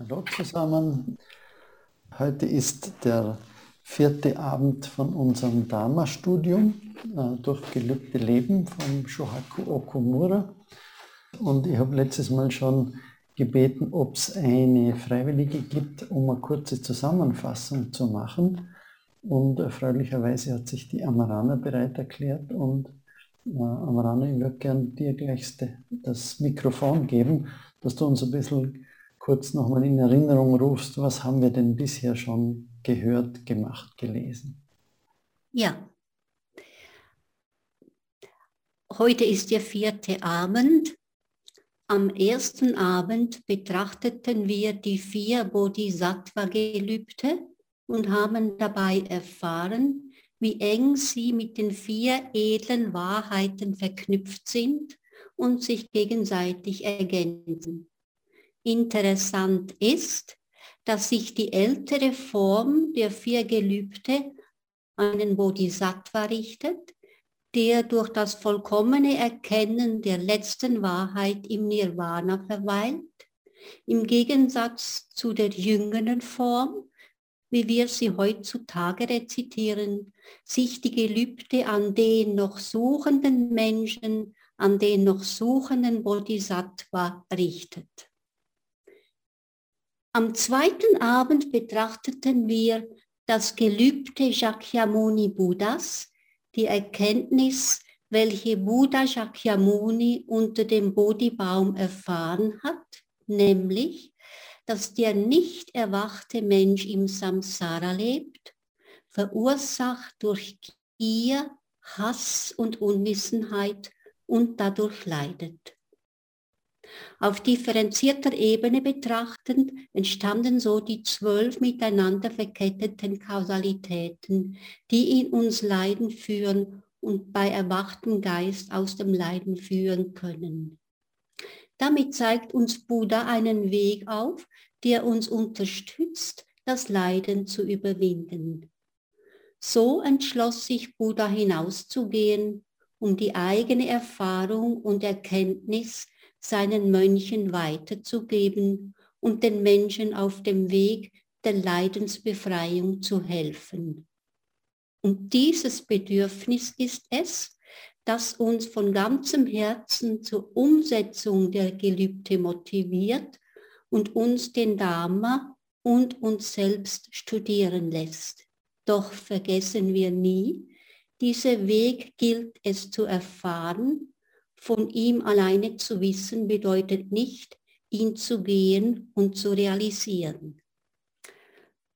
Hallo zusammen. Heute ist der vierte Abend von unserem Dharma-Studium äh, durch gelübde Leben von Shohaku Okumura. Und ich habe letztes Mal schon gebeten, ob es eine Freiwillige gibt, um eine kurze Zusammenfassung zu machen. Und erfreulicherweise hat sich die Amarana bereit erklärt. Und äh, Amarana, ich würde gerne dir gleich das Mikrofon geben, dass du uns ein bisschen kurz nochmal in Erinnerung rufst, was haben wir denn bisher schon gehört, gemacht, gelesen? Ja. Heute ist der vierte Abend. Am ersten Abend betrachteten wir die vier Bodhisattva-Gelübde und haben dabei erfahren, wie eng sie mit den vier edlen Wahrheiten verknüpft sind und sich gegenseitig ergänzen. Interessant ist, dass sich die ältere Form der vier Gelübde an den Bodhisattva richtet, der durch das vollkommene Erkennen der letzten Wahrheit im Nirvana verweilt, im Gegensatz zu der jüngeren Form, wie wir sie heutzutage rezitieren, sich die Gelübde an den noch suchenden Menschen, an den noch suchenden Bodhisattva richtet. Am zweiten Abend betrachteten wir das Gelübde Shakyamuni Buddhas, die Erkenntnis, welche Buddha Shakyamuni unter dem Bodhibaum erfahren hat, nämlich, dass der nicht erwachte Mensch im Samsara lebt, verursacht durch Gier, Hass und Unwissenheit und dadurch leidet. Auf differenzierter Ebene betrachtend entstanden so die zwölf miteinander verketteten Kausalitäten, die in uns Leiden führen und bei erwachtem Geist aus dem Leiden führen können. Damit zeigt uns Buddha einen Weg auf, der uns unterstützt, das Leiden zu überwinden. So entschloss sich Buddha hinauszugehen, um die eigene Erfahrung und Erkenntnis seinen Mönchen weiterzugeben und den Menschen auf dem Weg der Leidensbefreiung zu helfen. Und dieses Bedürfnis ist es, das uns von ganzem Herzen zur Umsetzung der Gelübde motiviert und uns den Dharma und uns selbst studieren lässt. Doch vergessen wir nie, dieser Weg gilt es zu erfahren von ihm alleine zu wissen bedeutet nicht, ihn zu gehen und zu realisieren.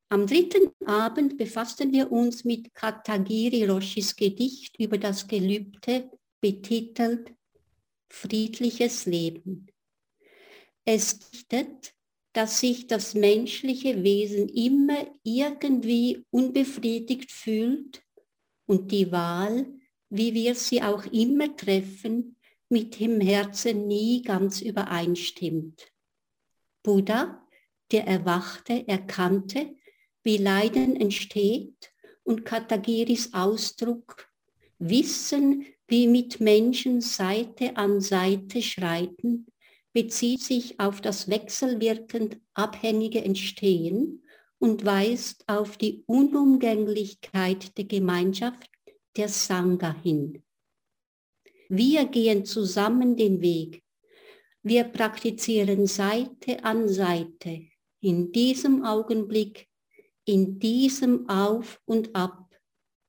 Am dritten Abend befassten wir uns mit Katagiri Roshis Gedicht über das Gelübde, betitelt Friedliches Leben. Es dichtet, dass sich das menschliche Wesen immer irgendwie unbefriedigt fühlt und die Wahl, wie wir sie auch immer treffen, mit dem Herzen nie ganz übereinstimmt. Buddha, der Erwachte, erkannte, wie Leiden entsteht und Katagiris Ausdruck, Wissen, wie mit Menschen Seite an Seite schreiten, bezieht sich auf das wechselwirkend abhängige Entstehen und weist auf die Unumgänglichkeit der Gemeinschaft der Sangha hin. Wir gehen zusammen den Weg. Wir praktizieren Seite an Seite, in diesem Augenblick, in diesem Auf und Ab,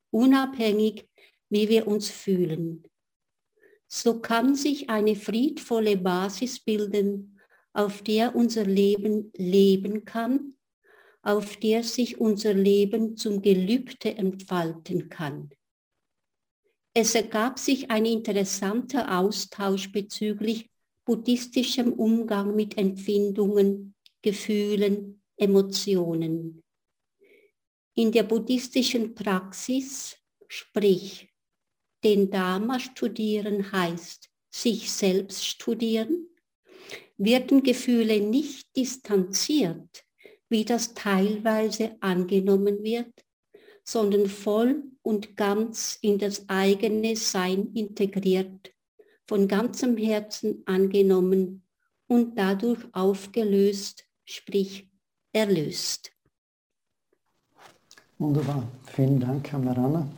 unabhängig, wie wir uns fühlen. So kann sich eine friedvolle Basis bilden, auf der unser Leben leben kann, auf der sich unser Leben zum Gelübde entfalten kann. Es ergab sich ein interessanter Austausch bezüglich buddhistischem Umgang mit Empfindungen, Gefühlen, Emotionen. In der buddhistischen Praxis, sprich, den Dharma studieren heißt sich selbst studieren, werden Gefühle nicht distanziert, wie das teilweise angenommen wird, sondern voll und ganz in das eigene Sein integriert, von ganzem Herzen angenommen und dadurch aufgelöst sprich erlöst. Wunderbar. Vielen Dank, Kamerana.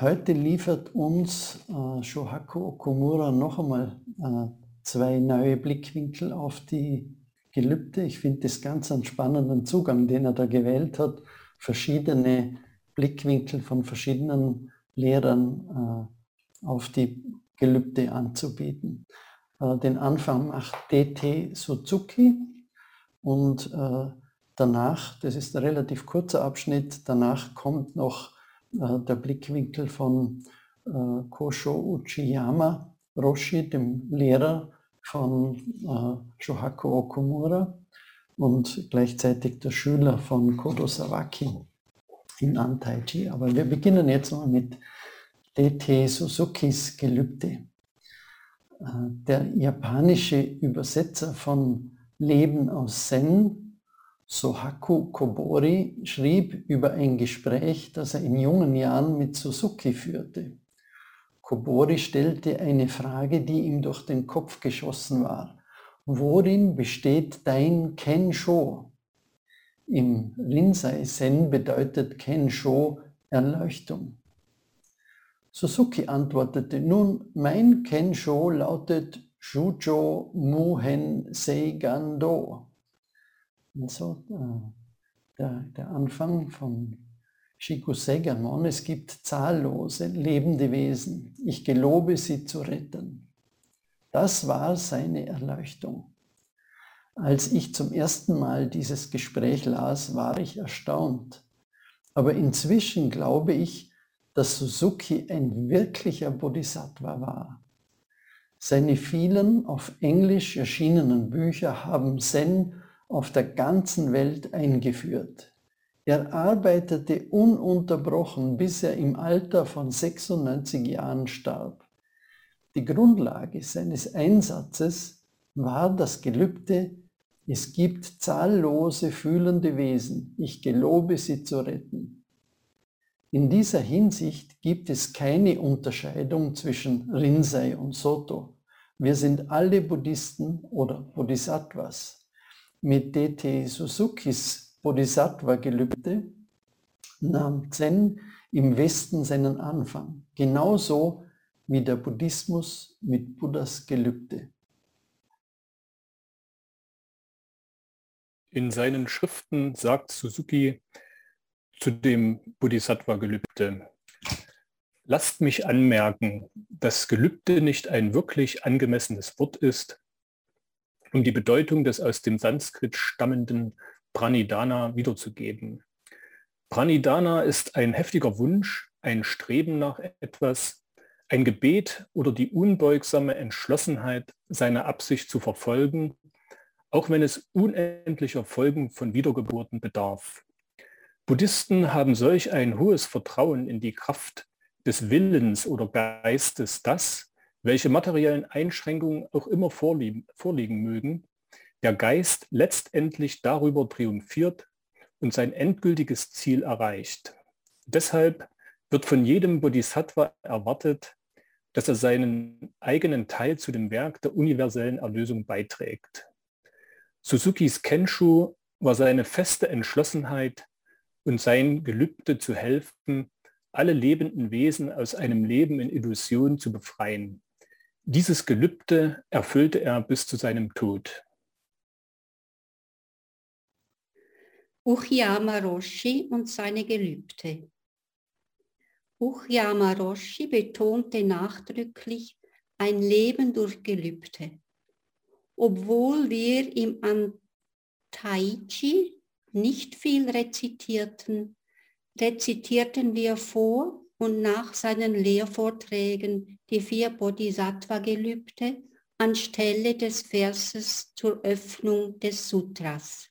Heute liefert uns äh, Shohaku Okumura noch einmal äh, zwei neue Blickwinkel auf die Gelübde. Ich finde das ganz einen spannenden Zugang, den er da gewählt hat, verschiedene Blickwinkel von verschiedenen Lehrern äh, auf die Gelübde anzubieten. Äh, den Anfang macht DT Suzuki und äh, danach, das ist ein relativ kurzer Abschnitt, danach kommt noch äh, der Blickwinkel von äh, Kosho Uchiyama Roshi, dem Lehrer von äh, Shohaku Okumura und gleichzeitig der Schüler von Kodo Sawaki in Antaichi. Aber wir beginnen jetzt mal mit DT Suzukis Gelübde. Äh, der japanische Übersetzer von Leben aus Zen Sohaku Kobori schrieb über ein Gespräch, das er in jungen Jahren mit Suzuki führte. Kobori stellte eine Frage, die ihm durch den Kopf geschossen war. Worin besteht dein Kensho? Im Rinzai Zen bedeutet Kensho Erleuchtung. Suzuki antwortete, nun, mein Kensho lautet Shujo Muhen Seigando. Und so äh, der, der Anfang von Shiku Segamon, es gibt zahllose lebende Wesen. Ich gelobe sie zu retten. Das war seine Erleuchtung. Als ich zum ersten Mal dieses Gespräch las, war ich erstaunt. Aber inzwischen glaube ich, dass Suzuki ein wirklicher Bodhisattva war. Seine vielen auf Englisch erschienenen Bücher haben Zen auf der ganzen Welt eingeführt. Er arbeitete ununterbrochen, bis er im Alter von 96 Jahren starb. Die Grundlage seines Einsatzes war das Gelübde, es gibt zahllose fühlende Wesen, ich gelobe sie zu retten. In dieser Hinsicht gibt es keine Unterscheidung zwischen Rinzai und Soto. Wir sind alle Buddhisten oder Bodhisattvas mit DT Suzukis Bodhisattva-Gelübde nahm Zen im Westen seinen Anfang, genauso wie der Buddhismus mit Buddhas Gelübde. In seinen Schriften sagt Suzuki zu dem Bodhisattva-Gelübde, lasst mich anmerken, dass Gelübde nicht ein wirklich angemessenes Wort ist, um die Bedeutung des aus dem Sanskrit stammenden Pranidana wiederzugeben. Pranidana ist ein heftiger Wunsch, ein Streben nach etwas, ein Gebet oder die unbeugsame Entschlossenheit, seine Absicht zu verfolgen, auch wenn es unendlicher Folgen von Wiedergeburten bedarf. Buddhisten haben solch ein hohes Vertrauen in die Kraft des Willens oder Geistes, dass, welche materiellen Einschränkungen auch immer vorliegen, vorliegen mögen, der Geist letztendlich darüber triumphiert und sein endgültiges Ziel erreicht. Deshalb wird von jedem Bodhisattva erwartet, dass er seinen eigenen Teil zu dem Werk der universellen Erlösung beiträgt. Suzukis Kenshu war seine feste Entschlossenheit und sein Gelübde zu helfen, alle lebenden Wesen aus einem Leben in Illusion zu befreien. Dieses Gelübde erfüllte er bis zu seinem Tod. Uchiyama Roshi und seine Gelübde. Uchiyama Roshi betonte nachdrücklich ein Leben durch Gelübde. Obwohl wir im Antaichi nicht viel rezitierten, rezitierten wir vor und nach seinen Lehrvorträgen die vier Bodhisattva-Gelübde anstelle des Verses zur Öffnung des Sutras.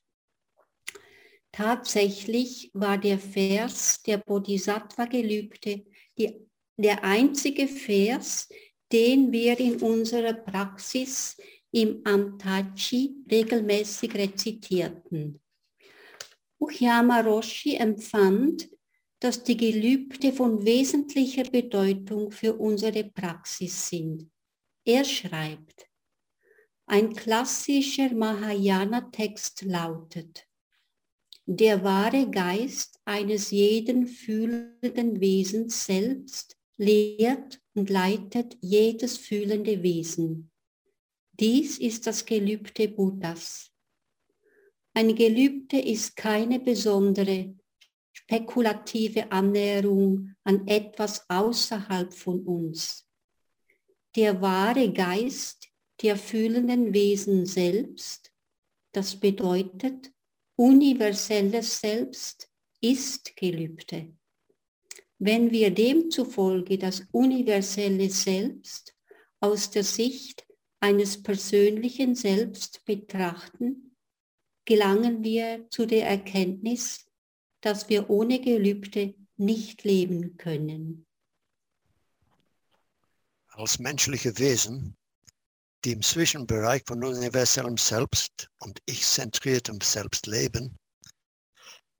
Tatsächlich war der Vers der Bodhisattva-Gelübde der einzige Vers, den wir in unserer Praxis im Antachi regelmäßig rezitierten. Uchyama Roshi empfand, dass die Gelübde von wesentlicher Bedeutung für unsere Praxis sind. Er schreibt, Ein klassischer Mahayana-Text lautet, der wahre Geist eines jeden fühlenden Wesens selbst lehrt und leitet jedes fühlende Wesen. Dies ist das Gelübde Buddhas. Ein Gelübde ist keine besondere, spekulative Annäherung an etwas außerhalb von uns. Der wahre Geist der fühlenden Wesen selbst, das bedeutet universelles Selbst, ist Gelübde. Wenn wir demzufolge das universelle Selbst aus der Sicht eines persönlichen Selbst betrachten, gelangen wir zu der Erkenntnis, dass wir ohne Gelübde nicht leben können. Als menschliche Wesen, die im Zwischenbereich von universellem Selbst und ich-zentriertem Selbst leben,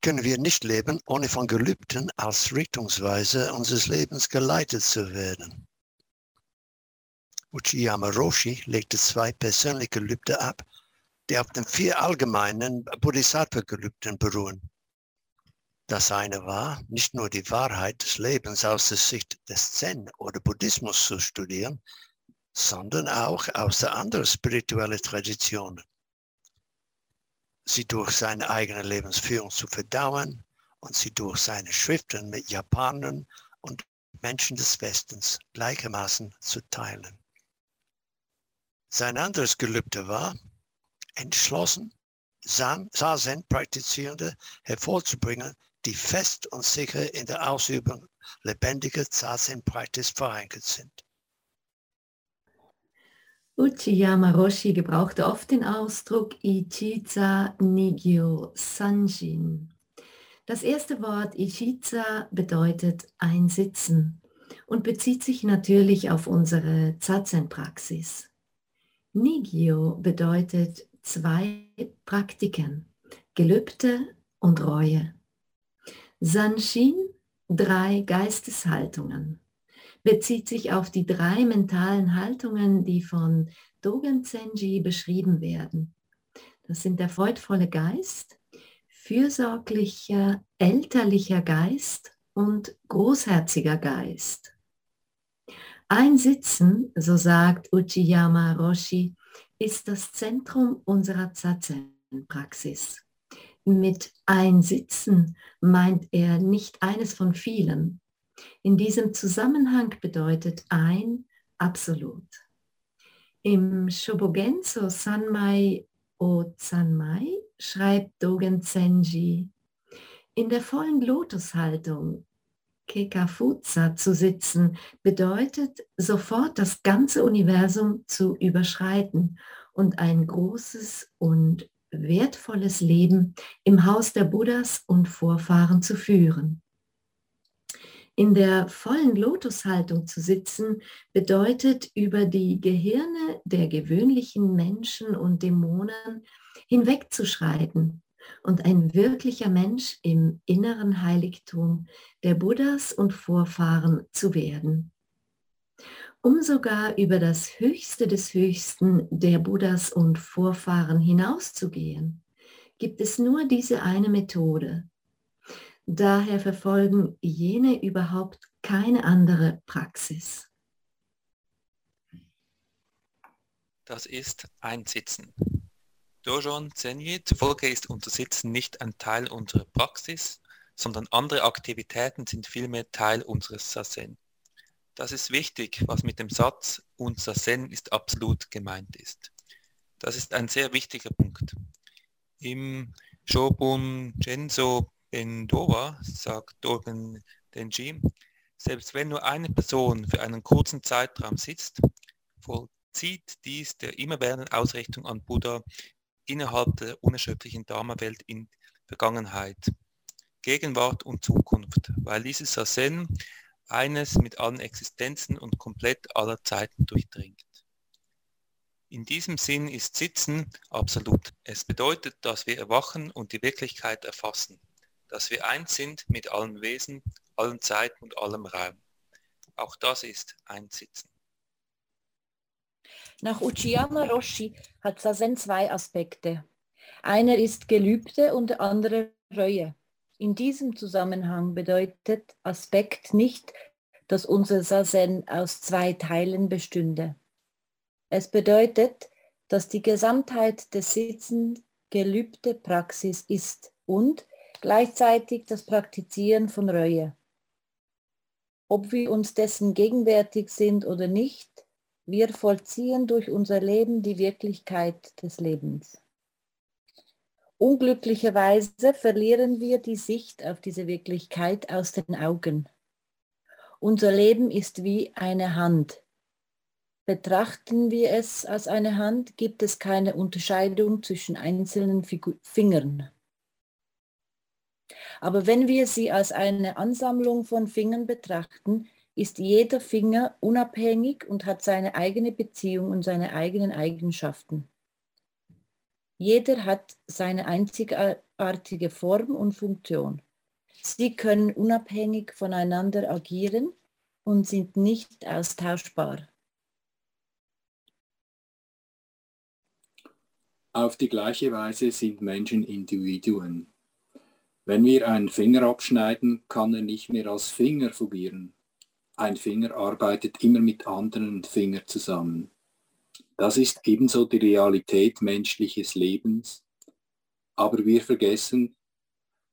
können wir nicht leben, ohne von Gelübden als Richtungsweise unseres Lebens geleitet zu werden. Uchiyama Roshi legte zwei persönliche Gelübde ab, die auf den vier allgemeinen Bodhisattva-Gelübden beruhen. Das eine war, nicht nur die Wahrheit des Lebens aus der Sicht des Zen oder Buddhismus zu studieren, sondern auch aus der anderen spirituellen Traditionen sie durch seine eigene Lebensführung zu verdauen und sie durch seine Schriften mit Japanern und Menschen des Westens gleichermaßen zu teilen. Sein anderes Gelübde war, entschlossen, Sazen-Praktizierende hervorzubringen, die fest und sicher in der Ausübung lebendiger Zazen-Praxis verankert sind. Uchiyama Roshi gebrauchte oft den Ausdruck Ichiza Nigyo Sanjin. Das erste Wort Ichiza bedeutet einsitzen und bezieht sich natürlich auf unsere Zazen-Praxis. Nigyo bedeutet zwei Praktiken, Gelübde und Reue. Sanshin drei Geisteshaltungen bezieht sich auf die drei mentalen Haltungen, die von Dogen Zenji beschrieben werden. Das sind der freudvolle Geist, fürsorglicher, elterlicher Geist und großherziger Geist. Ein Sitzen, so sagt Uchiyama Roshi, ist das Zentrum unserer Zazen-Praxis. Mit ein Sitzen meint er nicht eines von vielen, in diesem Zusammenhang bedeutet ein absolut. Im Shobogenzo Sanmai o Sanmai schreibt Dogen Zenji, in der vollen Lotushaltung Kekafuza zu sitzen, bedeutet sofort das ganze Universum zu überschreiten und ein großes und wertvolles Leben im Haus der Buddhas und Vorfahren zu führen. In der vollen Lotushaltung zu sitzen bedeutet über die Gehirne der gewöhnlichen Menschen und Dämonen hinwegzuschreiten und ein wirklicher Mensch im inneren Heiligtum der Buddhas und Vorfahren zu werden. Um sogar über das Höchste des Höchsten der Buddhas und Vorfahren hinauszugehen, gibt es nur diese eine Methode, Daher verfolgen jene überhaupt keine andere Praxis. Das ist ein Sitzen. Dojon Zenye zufolge ist unser Sitzen nicht ein Teil unserer Praxis, sondern andere Aktivitäten sind vielmehr Teil unseres Sazen. Das ist wichtig, was mit dem Satz und Sazen ist absolut gemeint ist. Das ist ein sehr wichtiger Punkt. Im Shobun Genso in Doha sagt Dogen Denji, selbst wenn nur eine Person für einen kurzen Zeitraum sitzt, vollzieht dies der immerwährenden Ausrichtung an Buddha innerhalb der unerschöpflichen Dharma-Welt in Vergangenheit, Gegenwart und Zukunft, weil dieses Sazen eines mit allen Existenzen und komplett aller Zeiten durchdringt. In diesem Sinn ist Sitzen absolut. Es bedeutet, dass wir erwachen und die Wirklichkeit erfassen dass wir eins sind mit allen Wesen, allen Zeiten und allem Raum. Auch das ist ein Sitzen. Nach Uchiyama Roshi hat Sazen zwei Aspekte. Einer ist Gelübde und der andere Reue. In diesem Zusammenhang bedeutet Aspekt nicht, dass unser Sazen aus zwei Teilen bestünde. Es bedeutet, dass die Gesamtheit des Sitzens gelübde Praxis ist und gleichzeitig das Praktizieren von Reue. Ob wir uns dessen gegenwärtig sind oder nicht, wir vollziehen durch unser Leben die Wirklichkeit des Lebens. Unglücklicherweise verlieren wir die Sicht auf diese Wirklichkeit aus den Augen. Unser Leben ist wie eine Hand. Betrachten wir es als eine Hand, gibt es keine Unterscheidung zwischen einzelnen Figu Fingern. Aber wenn wir sie als eine Ansammlung von Fingern betrachten, ist jeder Finger unabhängig und hat seine eigene Beziehung und seine eigenen Eigenschaften. Jeder hat seine einzigartige Form und Funktion. Sie können unabhängig voneinander agieren und sind nicht austauschbar. Auf die gleiche Weise sind Menschen Individuen. Wenn wir einen Finger abschneiden, kann er nicht mehr als Finger fungieren. Ein Finger arbeitet immer mit anderen Fingern zusammen. Das ist ebenso die Realität menschliches Lebens, aber wir vergessen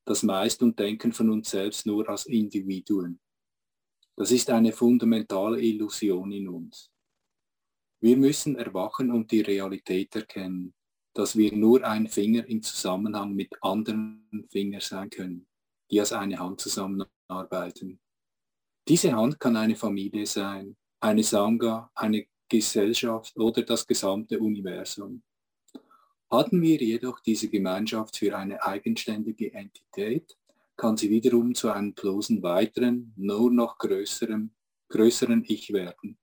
das meist und denken von uns selbst nur als Individuen. Das ist eine fundamentale Illusion in uns. Wir müssen erwachen und die Realität erkennen, dass wir nur ein Finger im Zusammenhang mit anderen Fingern sein können, die als eine Hand zusammenarbeiten. Diese Hand kann eine Familie sein, eine Sangha, eine Gesellschaft oder das gesamte Universum. Hatten wir jedoch diese Gemeinschaft für eine eigenständige Entität, kann sie wiederum zu einem bloßen weiteren, nur noch größeren, größeren Ich werden.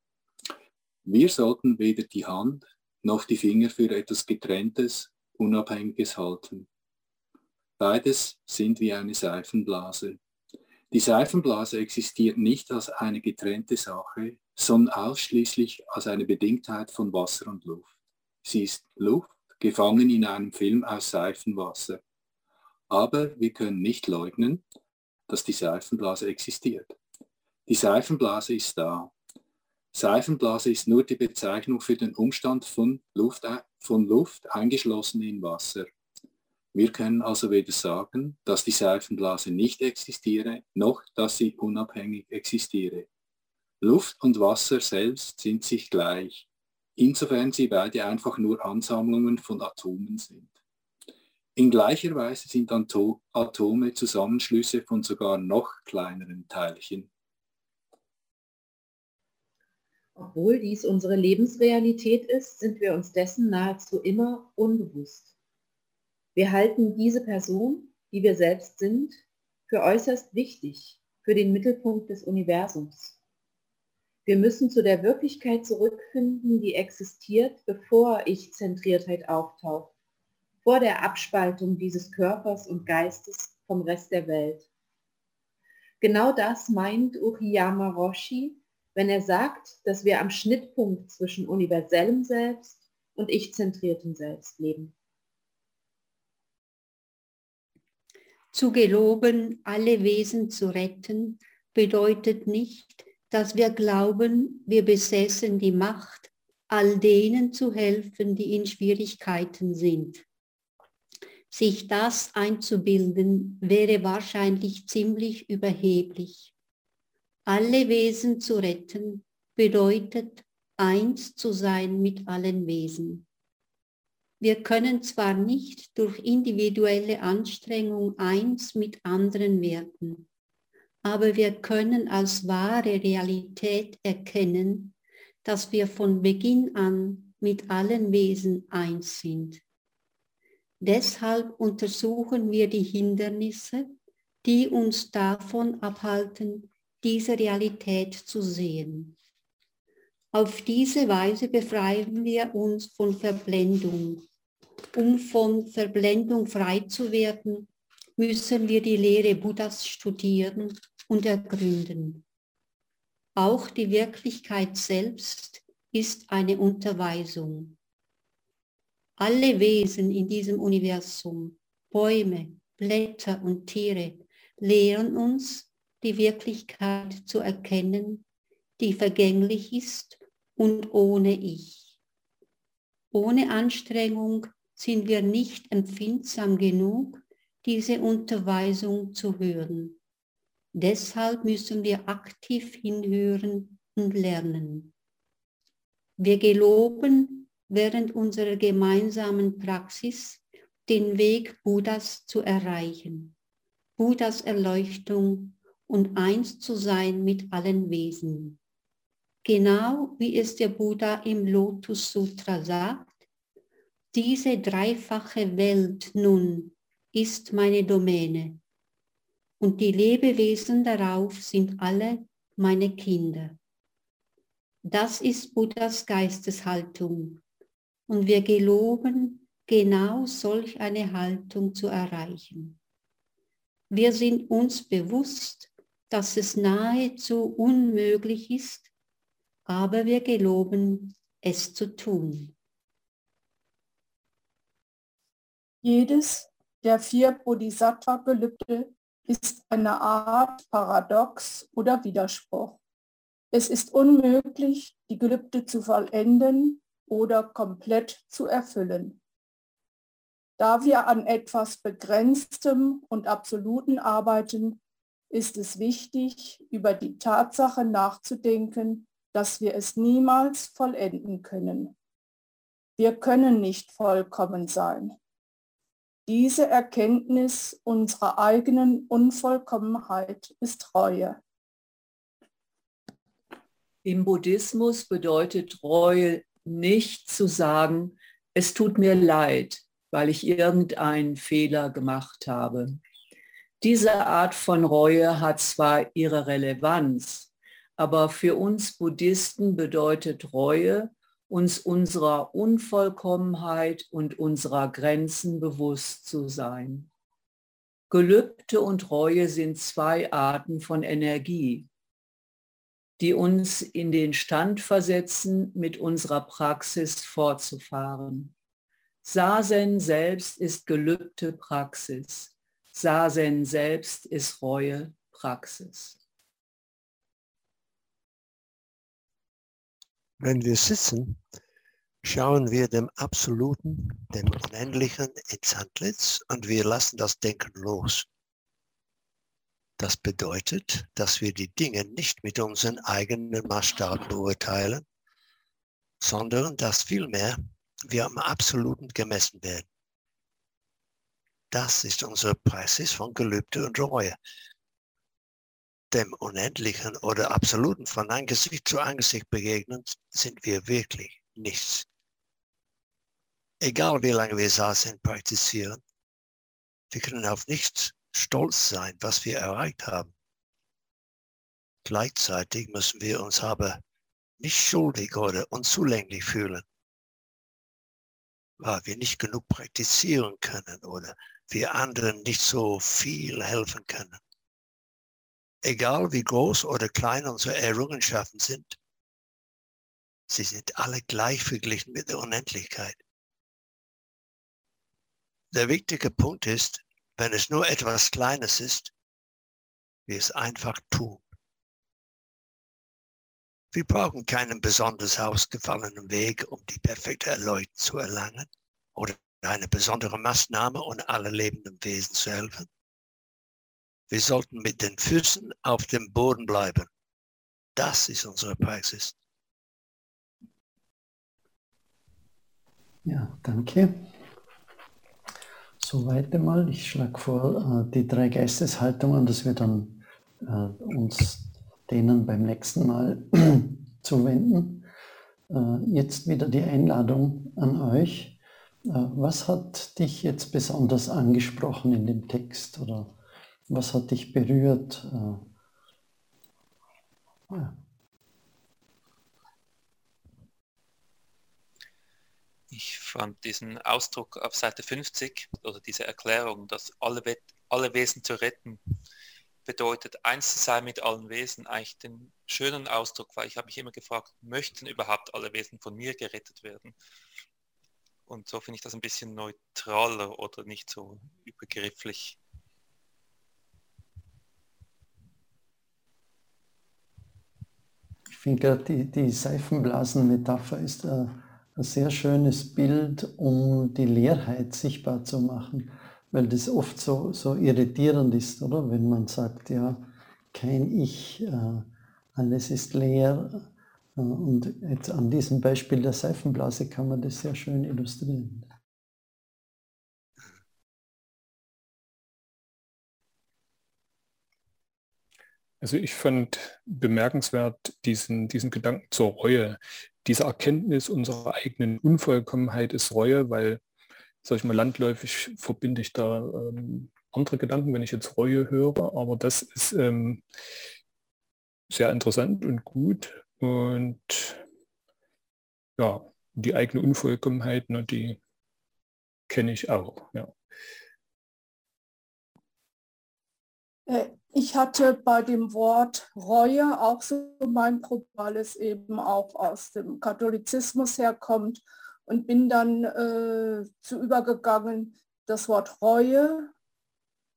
Wir sollten weder die Hand noch die Finger für etwas Getrenntes, Unabhängiges halten. Beides sind wie eine Seifenblase. Die Seifenblase existiert nicht als eine getrennte Sache, sondern ausschließlich als eine Bedingtheit von Wasser und Luft. Sie ist Luft, gefangen in einem Film aus Seifenwasser. Aber wir können nicht leugnen, dass die Seifenblase existiert. Die Seifenblase ist da. Seifenblase ist nur die Bezeichnung für den Umstand von Luft, von Luft eingeschlossen in Wasser. Wir können also weder sagen, dass die Seifenblase nicht existiere, noch dass sie unabhängig existiere. Luft und Wasser selbst sind sich gleich, insofern sie beide einfach nur Ansammlungen von Atomen sind. In gleicher Weise sind Atome Zusammenschlüsse von sogar noch kleineren Teilchen. Obwohl dies unsere Lebensrealität ist, sind wir uns dessen nahezu immer unbewusst. Wir halten diese Person, die wir selbst sind, für äußerst wichtig, für den Mittelpunkt des Universums. Wir müssen zu der Wirklichkeit zurückfinden, die existiert, bevor Ich-Zentriertheit auftaucht, vor der Abspaltung dieses Körpers und Geistes vom Rest der Welt. Genau das meint Uchiyama Roshi, wenn er sagt, dass wir am Schnittpunkt zwischen universellem Selbst und ich-zentriertem Selbst leben. Zu geloben, alle Wesen zu retten, bedeutet nicht, dass wir glauben, wir besessen die Macht, all denen zu helfen, die in Schwierigkeiten sind. Sich das einzubilden, wäre wahrscheinlich ziemlich überheblich. Alle Wesen zu retten bedeutet, eins zu sein mit allen Wesen. Wir können zwar nicht durch individuelle Anstrengung eins mit anderen werden, aber wir können als wahre Realität erkennen, dass wir von Beginn an mit allen Wesen eins sind. Deshalb untersuchen wir die Hindernisse, die uns davon abhalten, diese Realität zu sehen. Auf diese Weise befreien wir uns von Verblendung. Um von Verblendung frei zu werden, müssen wir die Lehre Buddhas studieren und ergründen. Auch die Wirklichkeit selbst ist eine Unterweisung. Alle Wesen in diesem Universum, Bäume, Blätter und Tiere, lehren uns, die Wirklichkeit zu erkennen, die vergänglich ist und ohne Ich. Ohne Anstrengung sind wir nicht empfindsam genug, diese Unterweisung zu hören. Deshalb müssen wir aktiv hinhören und lernen. Wir geloben während unserer gemeinsamen Praxis den Weg Buddhas zu erreichen, Buddhas Erleuchtung und eins zu sein mit allen Wesen. Genau wie es der Buddha im Lotus Sutra sagt, diese dreifache Welt nun ist meine Domäne und die Lebewesen darauf sind alle meine Kinder. Das ist Buddhas Geisteshaltung und wir geloben, genau solch eine Haltung zu erreichen. Wir sind uns bewusst, dass es nahezu unmöglich ist, aber wir geloben, es zu tun. Jedes der vier Bodhisattva-Gelübde ist eine Art Paradox oder Widerspruch. Es ist unmöglich, die Gelübde zu vollenden oder komplett zu erfüllen. Da wir an etwas Begrenztem und Absoluten arbeiten, ist es wichtig, über die Tatsache nachzudenken, dass wir es niemals vollenden können. Wir können nicht vollkommen sein. Diese Erkenntnis unserer eigenen Unvollkommenheit ist Reue. Im Buddhismus bedeutet Reue nicht zu sagen, es tut mir leid, weil ich irgendeinen Fehler gemacht habe. Diese Art von Reue hat zwar ihre Relevanz, aber für uns Buddhisten bedeutet Reue, uns unserer Unvollkommenheit und unserer Grenzen bewusst zu sein. Gelübde und Reue sind zwei Arten von Energie, die uns in den Stand versetzen, mit unserer Praxis fortzufahren. Sazen selbst ist gelübde Praxis. Sazen selbst ist Reue Praxis. Wenn wir sitzen, schauen wir dem Absoluten, dem Unendlichen ins Antlitz und wir lassen das Denken los. Das bedeutet, dass wir die Dinge nicht mit unseren eigenen Maßstaben beurteilen, sondern dass vielmehr wir am Absoluten gemessen werden. Das ist unsere Praxis von Gelübde und Reue dem Unendlichen oder Absoluten von Angesicht zu Angesicht begegnen, sind wir wirklich nichts. Egal wie lange wir saßen praktizieren, wir können auf nichts stolz sein, was wir erreicht haben. Gleichzeitig müssen wir uns aber nicht schuldig oder unzulänglich fühlen, weil wir nicht genug praktizieren können oder wir anderen nicht so viel helfen können egal wie groß oder klein unsere Errungenschaften sind. Sie sind alle gleich verglichen mit der Unendlichkeit. Der wichtige Punkt ist, wenn es nur etwas Kleines ist, wir es einfach tun. Wir brauchen keinen besonders ausgefallenen Weg, um die perfekte Erleuchtung zu erlangen oder eine besondere Maßnahme, um alle lebenden Wesen zu helfen. Wir sollten mit den Füßen auf dem Boden bleiben. Das ist unsere Praxis. Ja, danke. Soweit einmal. Ich schlage vor, äh, die drei Geisteshaltungen, dass wir dann äh, uns denen beim nächsten Mal zuwenden. Äh, jetzt wieder die Einladung an euch. Was hat dich jetzt besonders angesprochen in dem Text oder was hat dich berührt? Äh. Ich fand diesen Ausdruck auf Seite 50 oder diese Erklärung, dass alle, alle Wesen zu retten, bedeutet, eins zu sein mit allen Wesen, eigentlich den schönen Ausdruck, weil ich habe mich immer gefragt, möchten überhaupt alle Wesen von mir gerettet werden? Und so finde ich das ein bisschen neutraler oder nicht so übergrifflich. Ich finde gerade die, die Seifenblasen-Metapher ist ein, ein sehr schönes Bild, um die Leerheit sichtbar zu machen, weil das oft so, so irritierend ist, oder? Wenn man sagt, ja, kein Ich, äh, alles ist leer. Äh, und jetzt an diesem Beispiel der Seifenblase kann man das sehr schön illustrieren. Also ich fand bemerkenswert diesen, diesen Gedanken zur Reue. Diese Erkenntnis unserer eigenen Unvollkommenheit ist Reue, weil, sag ich mal, landläufig verbinde ich da ähm, andere Gedanken, wenn ich jetzt Reue höre, aber das ist ähm, sehr interessant und gut und ja, die eigene Unvollkommenheit, ne, die kenne ich auch. Ja. Äh, ich hatte bei dem Wort Reue auch so mein Problem, weil es eben auch aus dem Katholizismus herkommt und bin dann äh, zu übergegangen, das Wort Reue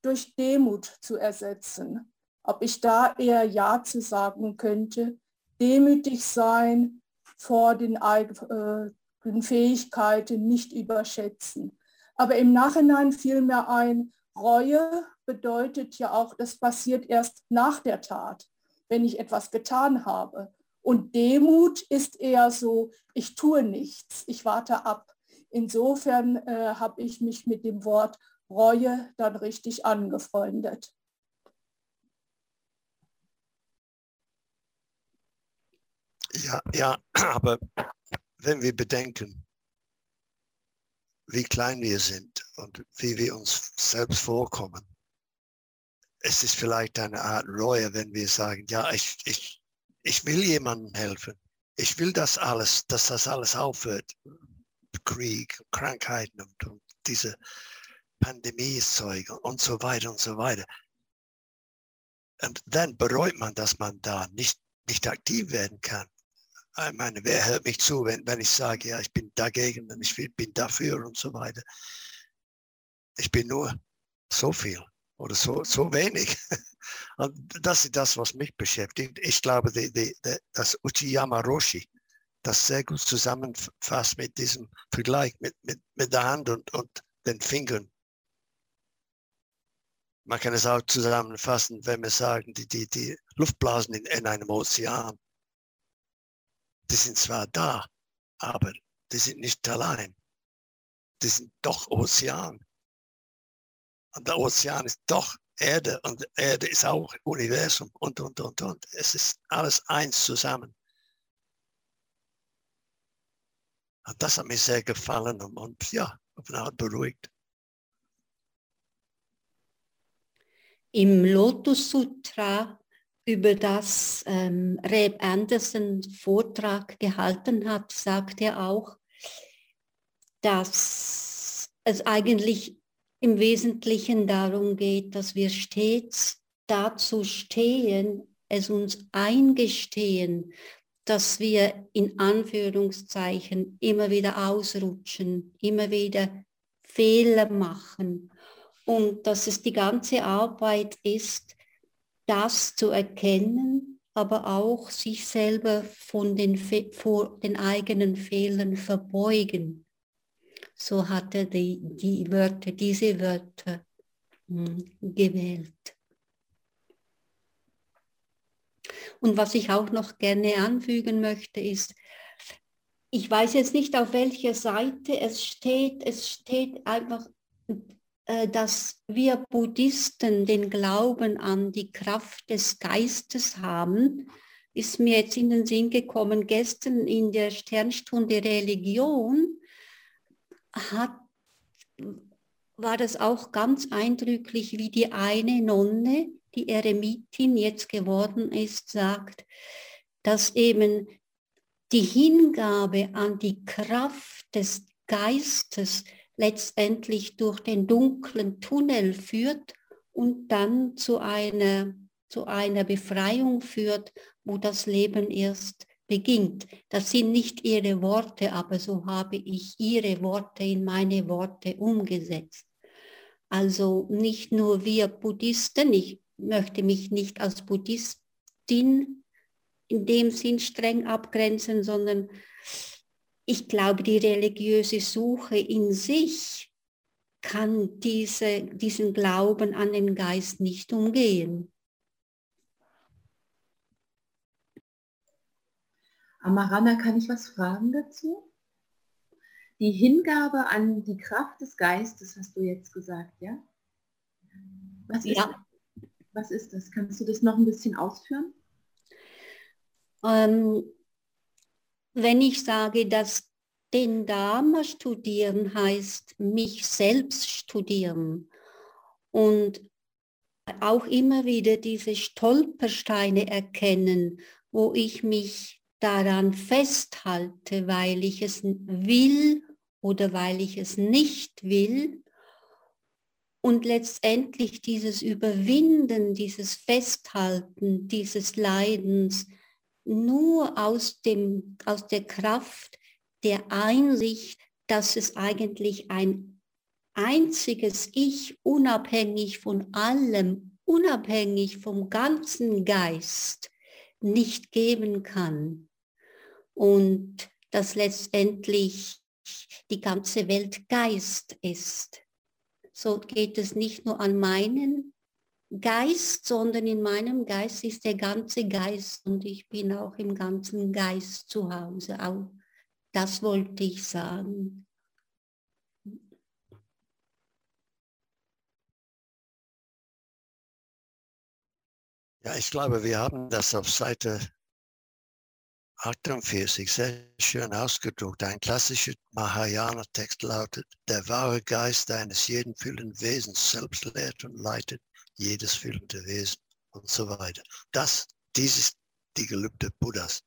durch Demut zu ersetzen. Ob ich da eher Ja zu sagen könnte, demütig sein, vor den eigenen Fähigkeiten nicht überschätzen. Aber im Nachhinein fiel mir ein, Reue bedeutet ja auch, das passiert erst nach der Tat, wenn ich etwas getan habe. Und Demut ist eher so, ich tue nichts, ich warte ab. Insofern äh, habe ich mich mit dem Wort Reue dann richtig angefreundet. Ja, ja, aber wenn wir bedenken, wie klein wir sind und wie wir uns selbst vorkommen, es ist vielleicht eine Art Reue, wenn wir sagen, ja, ich, ich, ich will jemandem helfen. Ich will das alles, dass das alles aufhört. Krieg, Krankheiten und, und diese Pandemie-Zeug und so weiter und so weiter. Und dann bereut man, dass man da nicht, nicht aktiv werden kann. Ich meine, wer hört mich zu, wenn, wenn ich sage, ja, ich bin dagegen und ich bin dafür und so weiter. Ich bin nur so viel oder so, so wenig. Und das ist das, was mich beschäftigt. Ich glaube, die, die, die, das Uchiyama Roshi, das sehr gut zusammenfasst mit diesem Vergleich mit, mit, mit der Hand und, und den Fingern. Man kann es auch zusammenfassen, wenn wir sagen, die, die, die Luftblasen in, in einem Ozean, die sind zwar da, aber die sind nicht allein. Die sind doch Ozean. Und der Ozean ist doch Erde und Erde ist auch Universum und, und, und, und. Es ist alles eins zusammen. Und das hat mir sehr gefallen und, und ja, auf eine Art beruhigt. Im Lotus Sutra, über das ähm, Reb Anderson Vortrag gehalten hat, sagt er auch, dass es eigentlich im Wesentlichen darum geht, dass wir stets dazu stehen, es uns eingestehen, dass wir in Anführungszeichen immer wieder ausrutschen, immer wieder Fehler machen und dass es die ganze Arbeit ist, das zu erkennen, aber auch sich selber von den, vor den eigenen Fehlern verbeugen. So hat er die, die Wörter, diese Wörter mh, hm, gewählt. Und was ich auch noch gerne anfügen möchte, ist, ich weiß jetzt nicht, auf welcher Seite es steht. Es steht einfach dass wir Buddhisten den Glauben an die Kraft des Geistes haben, ist mir jetzt in den Sinn gekommen, gestern in der Sternstunde Religion hat, war das auch ganz eindrücklich, wie die eine Nonne, die Eremitin jetzt geworden ist, sagt, dass eben die Hingabe an die Kraft des Geistes letztendlich durch den dunklen Tunnel führt und dann zu einer zu einer Befreiung führt, wo das Leben erst beginnt. Das sind nicht ihre Worte, aber so habe ich ihre Worte in meine Worte umgesetzt. Also nicht nur wir Buddhisten, ich möchte mich nicht als Buddhistin in dem Sinn streng abgrenzen, sondern ich glaube, die religiöse Suche in sich kann diese, diesen Glauben an den Geist nicht umgehen. Amarana, kann ich was fragen dazu? Die Hingabe an die Kraft des Geistes, hast du jetzt gesagt, ja? Was ist, ja. Was ist das? Kannst du das noch ein bisschen ausführen? Ähm, wenn ich sage, dass den Dharma studieren heißt, mich selbst studieren und auch immer wieder diese Stolpersteine erkennen, wo ich mich daran festhalte, weil ich es will oder weil ich es nicht will. Und letztendlich dieses Überwinden, dieses Festhalten, dieses Leidens nur aus, dem, aus der Kraft der Einsicht, dass es eigentlich ein einziges Ich, unabhängig von allem, unabhängig vom ganzen Geist, nicht geben kann. Und dass letztendlich die ganze Welt Geist ist. So geht es nicht nur an meinen Geist, sondern in meinem Geist ist der ganze Geist und ich bin auch im ganzen Geist zu Hause. Auch das wollte ich sagen. Ja, ich glaube, wir haben das auf Seite 48 sehr schön ausgedruckt. Ein klassischer Mahayana-Text lautet, der wahre Geist eines jeden fühlenden Wesens selbst lehrt und leitet jedes fühlende Wesen und so weiter. Das, dies ist die Gelübde Buddhas.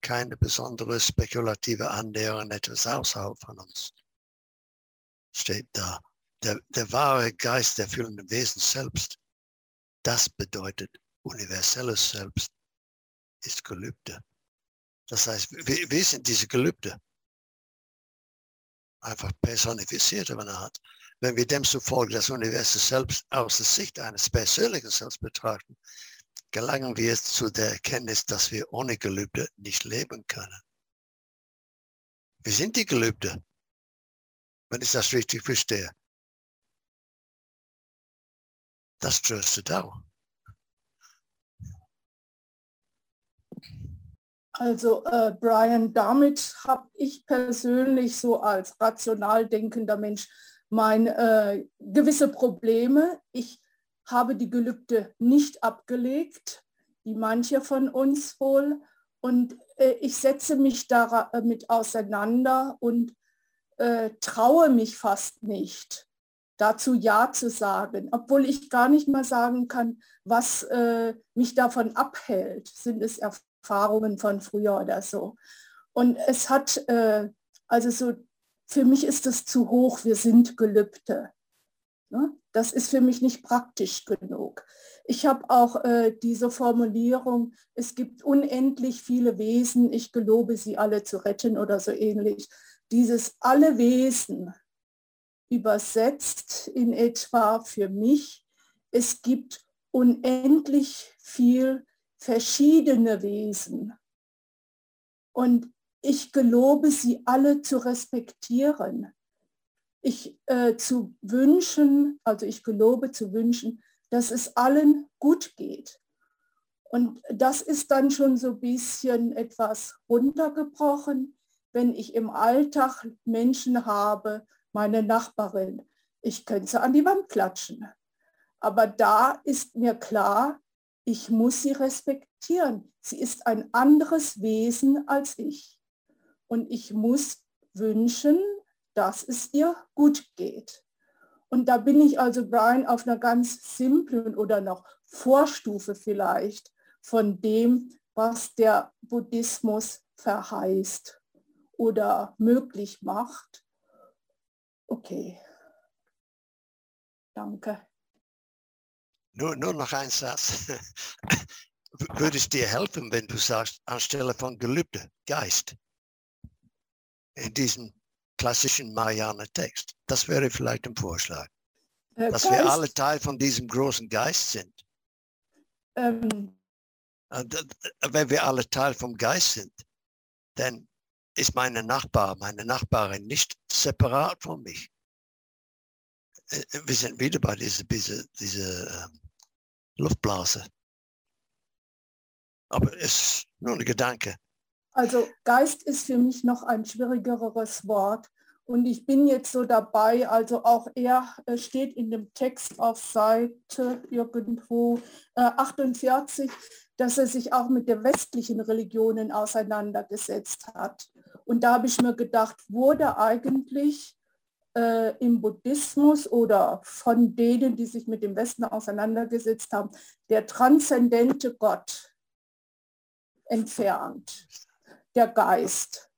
Keine besondere spekulative Annäherung etwas außerhalb von uns. Steht da. Der, der wahre Geist der fühlenden Wesen selbst, das bedeutet universelles Selbst, ist Gelübde. Das heißt, wir, wir sind diese Gelübde. Einfach personifiziert, wenn er hat. Wenn wir demzufolge das Universum selbst aus der Sicht eines persönlichen Selbst betrachten, gelangen wir zu der Erkenntnis, dass wir ohne Gelübde nicht leben können. Wir sind die Gelübde, wenn ich das richtig verstehe. Das tröstet auch. Also äh, Brian, damit habe ich persönlich so als rational denkender Mensch meine äh, gewisse Probleme. Ich habe die Gelübde nicht abgelegt, wie manche von uns wohl. Und äh, ich setze mich damit auseinander und äh, traue mich fast nicht, dazu Ja zu sagen, obwohl ich gar nicht mal sagen kann, was äh, mich davon abhält. Sind es Erfahrungen von früher oder so? Und es hat äh, also so für mich ist es zu hoch, wir sind Gelübde. Ne? Das ist für mich nicht praktisch genug. Ich habe auch äh, diese Formulierung, es gibt unendlich viele Wesen, ich gelobe sie alle zu retten oder so ähnlich. Dieses alle Wesen übersetzt in etwa für mich, es gibt unendlich viel verschiedene Wesen. Und ich gelobe sie alle zu respektieren. Ich äh, zu wünschen, also ich gelobe zu wünschen, dass es allen gut geht. Und das ist dann schon so ein bisschen etwas runtergebrochen, wenn ich im Alltag Menschen habe, meine Nachbarin, ich könnte sie an die Wand klatschen. Aber da ist mir klar, ich muss sie respektieren. Sie ist ein anderes Wesen als ich und ich muss wünschen, dass es ihr gut geht. Und da bin ich also, Brian, auf einer ganz simplen oder noch Vorstufe vielleicht von dem, was der Buddhismus verheißt oder möglich macht. Okay. Danke. nur, nur noch ein Satz. Würde es dir helfen, wenn du sagst, anstelle von Gelübde, Geist, in diesem klassischen Marianer-Text? Das wäre vielleicht ein Vorschlag. Äh, dass Geist, wir alle Teil von diesem großen Geist sind. Ähm, wenn wir alle Teil vom Geist sind, dann ist meine Nachbar, meine Nachbarin nicht separat von mich. Äh, äh, wir sind wieder bei dieser, dieser, dieser ähm, Luftblase. Aber es ist nur ein Gedanke. Also Geist ist für mich noch ein schwierigeres Wort. Und ich bin jetzt so dabei, also auch er äh, steht in dem Text auf Seite irgendwo äh, 48, dass er sich auch mit den westlichen Religionen auseinandergesetzt hat. Und da habe ich mir gedacht, wurde eigentlich äh, im Buddhismus oder von denen, die sich mit dem Westen auseinandergesetzt haben, der transzendente Gott entfernt, der Geist,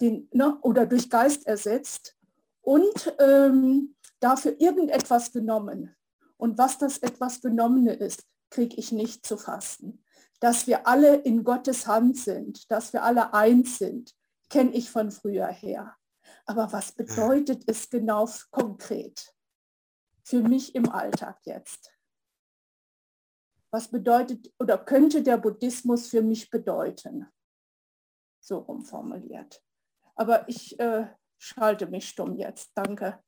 den, ne, oder durch Geist ersetzt und ähm, dafür irgendetwas genommen. Und was das etwas Genommene ist, kriege ich nicht zu fassen. Dass wir alle in Gottes Hand sind, dass wir alle eins sind, kenne ich von früher her. Aber was bedeutet es genau konkret für mich im Alltag jetzt? Was bedeutet oder könnte der Buddhismus für mich bedeuten? So rumformuliert. Aber ich äh, schalte mich stumm jetzt. Danke.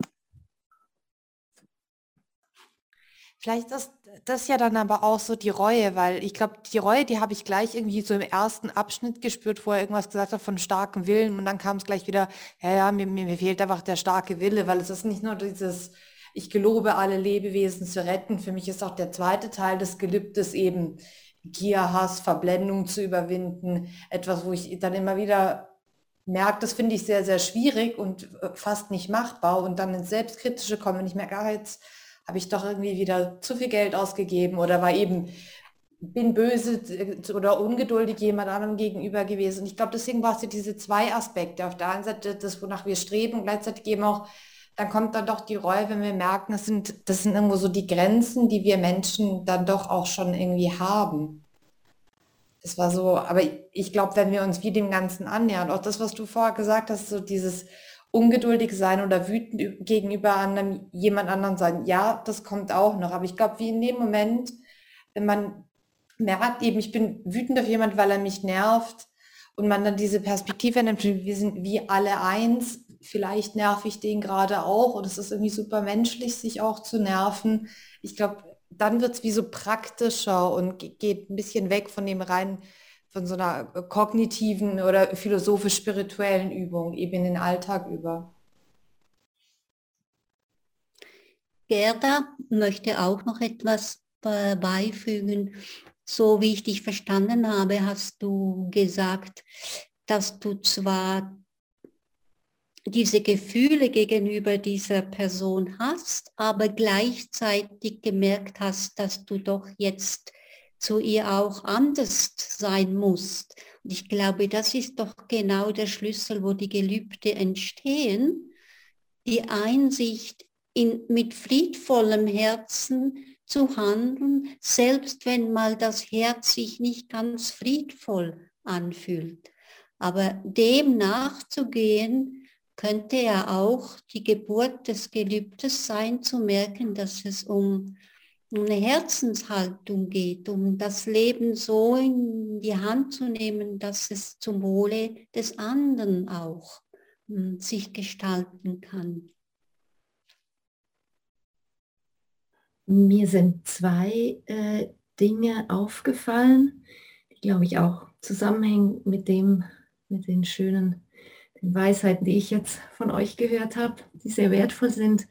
Vielleicht ist das ja dann aber auch so die Reue, weil ich glaube, die Reue, die habe ich gleich irgendwie so im ersten Abschnitt gespürt, wo er irgendwas gesagt hat von starkem Willen und dann kam es gleich wieder, ja, ja, mir, mir, mir fehlt einfach der starke Wille, weil es ist nicht nur dieses, ich gelobe alle Lebewesen zu retten, für mich ist auch der zweite Teil des Gelübdes eben Gier, Hass, Verblendung zu überwinden, etwas, wo ich dann immer wieder merke, das finde ich sehr, sehr schwierig und äh, fast nicht machbar und dann ins Selbstkritische komme und ich merke, ah, jetzt habe ich doch irgendwie wieder zu viel Geld ausgegeben oder war eben, bin böse äh, oder ungeduldig jemand anderem gegenüber gewesen. Und ich glaube, deswegen es ja diese zwei Aspekte. Auf der einen Seite das, wonach wir streben und gleichzeitig eben auch, dann kommt dann doch die Reue, wenn wir merken, das sind, das sind irgendwo so die Grenzen, die wir Menschen dann doch auch schon irgendwie haben. Das war so, aber ich glaube, wenn wir uns wie dem Ganzen annähern, auch das, was du vorher gesagt hast, so dieses, ungeduldig sein oder wütend gegenüber einem, jemand anderen sein. Ja, das kommt auch noch. Aber ich glaube, wie in dem Moment, wenn man merkt, eben, ich bin wütend auf jemand, weil er mich nervt und man dann diese Perspektive nimmt, wir sind wie alle eins, vielleicht nerv ich den gerade auch und es ist irgendwie super menschlich, sich auch zu nerven. Ich glaube, dann wird es wie so praktischer und geht ein bisschen weg von dem rein von so einer kognitiven oder philosophisch-spirituellen Übung eben in den Alltag über. Gerda möchte auch noch etwas beifügen. So wie ich dich verstanden habe, hast du gesagt, dass du zwar diese Gefühle gegenüber dieser Person hast, aber gleichzeitig gemerkt hast, dass du doch jetzt zu ihr auch anders sein musst. Und ich glaube, das ist doch genau der Schlüssel, wo die Gelübde entstehen. Die Einsicht, in, mit friedvollem Herzen zu handeln, selbst wenn mal das Herz sich nicht ganz friedvoll anfühlt. Aber dem nachzugehen, könnte ja auch die Geburt des Gelübdes sein, zu merken, dass es um um eine Herzenshaltung geht, um das Leben so in die Hand zu nehmen, dass es zum Wohle des anderen auch hm, sich gestalten kann. Mir sind zwei äh, Dinge aufgefallen, die, glaube ich, auch zusammenhängen mit dem, mit den schönen den Weisheiten, die ich jetzt von euch gehört habe, die sehr wertvoll sind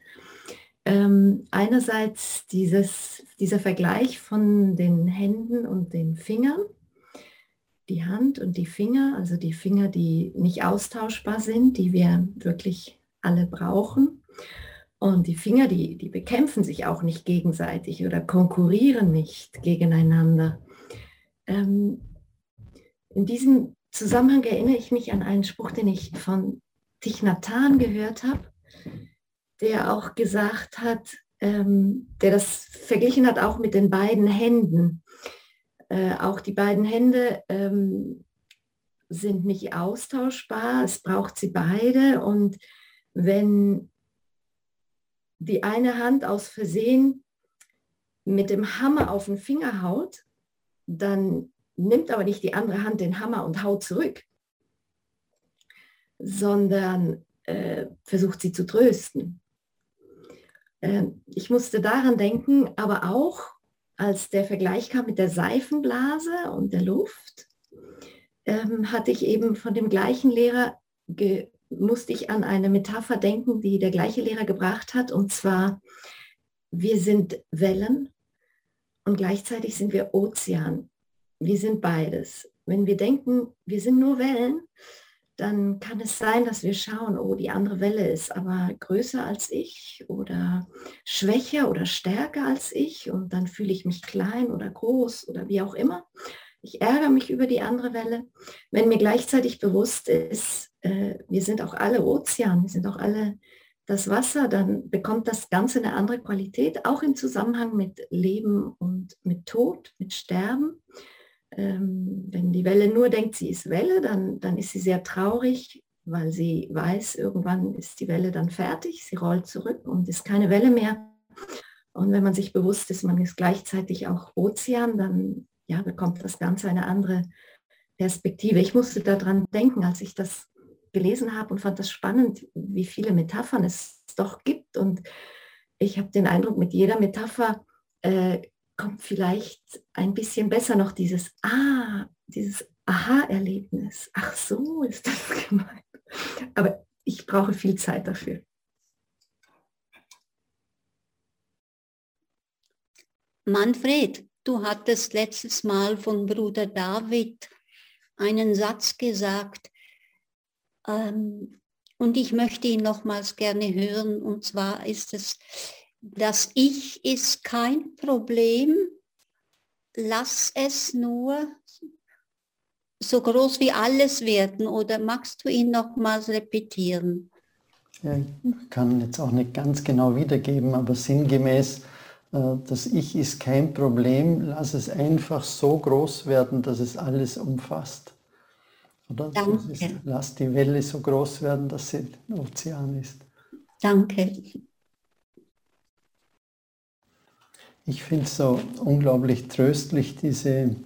ähm, einerseits dieses, dieser Vergleich von den Händen und den Fingern, die Hand und die Finger, also die Finger, die nicht austauschbar sind, die wir wirklich alle brauchen. Und die Finger, die, die bekämpfen sich auch nicht gegenseitig oder konkurrieren nicht gegeneinander. Ähm, in diesem Zusammenhang erinnere ich mich an einen Spruch, den ich von Thich Nhat Hanh gehört habe der auch gesagt hat, ähm, der das verglichen hat auch mit den beiden Händen. Äh, auch die beiden Hände ähm, sind nicht austauschbar, es braucht sie beide und wenn die eine Hand aus Versehen mit dem Hammer auf den Finger haut, dann nimmt aber nicht die andere Hand den Hammer und haut zurück, sondern äh, versucht sie zu trösten. Äh, ich musste daran denken, aber auch als der Vergleich kam mit der Seifenblase und der Luft, ähm, hatte ich eben von dem gleichen Lehrer, musste ich an eine Metapher denken, die der gleiche Lehrer gebracht hat, und zwar, wir sind Wellen und gleichzeitig sind wir Ozean. Wir sind beides. Wenn wir denken, wir sind nur Wellen, dann kann es sein, dass wir schauen, oh, die andere Welle ist aber größer als ich oder schwächer oder stärker als ich und dann fühle ich mich klein oder groß oder wie auch immer. Ich ärgere mich über die andere Welle. Wenn mir gleichzeitig bewusst ist, äh, wir sind auch alle Ozean, wir sind auch alle das Wasser, dann bekommt das Ganze eine andere Qualität, auch im Zusammenhang mit Leben und mit Tod, mit Sterben. Ähm, wenn die Welle nur denkt, sie ist Welle, dann, dann ist sie sehr traurig, weil sie weiß, irgendwann ist die Welle dann fertig, sie rollt zurück und ist keine Welle mehr. Und wenn man sich bewusst ist, man ist gleichzeitig auch Ozean, dann ja, bekommt das Ganze eine andere Perspektive. Ich musste daran denken, als ich das gelesen habe und fand das spannend, wie viele Metaphern es doch gibt. Und ich habe den Eindruck, mit jeder Metapher äh, kommt vielleicht ein bisschen besser noch dieses Ah, dieses Aha-Erlebnis. Ach so ist das gemeint. Aber ich brauche viel Zeit dafür. Manfred, du hattest letztes Mal von Bruder David einen Satz gesagt ähm, und ich möchte ihn nochmals gerne hören und zwar ist es, das Ich ist kein Problem, lass es nur so groß wie alles werden oder magst du ihn nochmals repetieren? Ja, ich kann jetzt auch nicht ganz genau wiedergeben, aber sinngemäß, äh, das Ich ist kein Problem, lass es einfach so groß werden, dass es alles umfasst. Oder? Danke. Ist, lass die Welle so groß werden, dass sie ein Ozean ist. Danke. Ich finde es so unglaublich tröstlich, diese,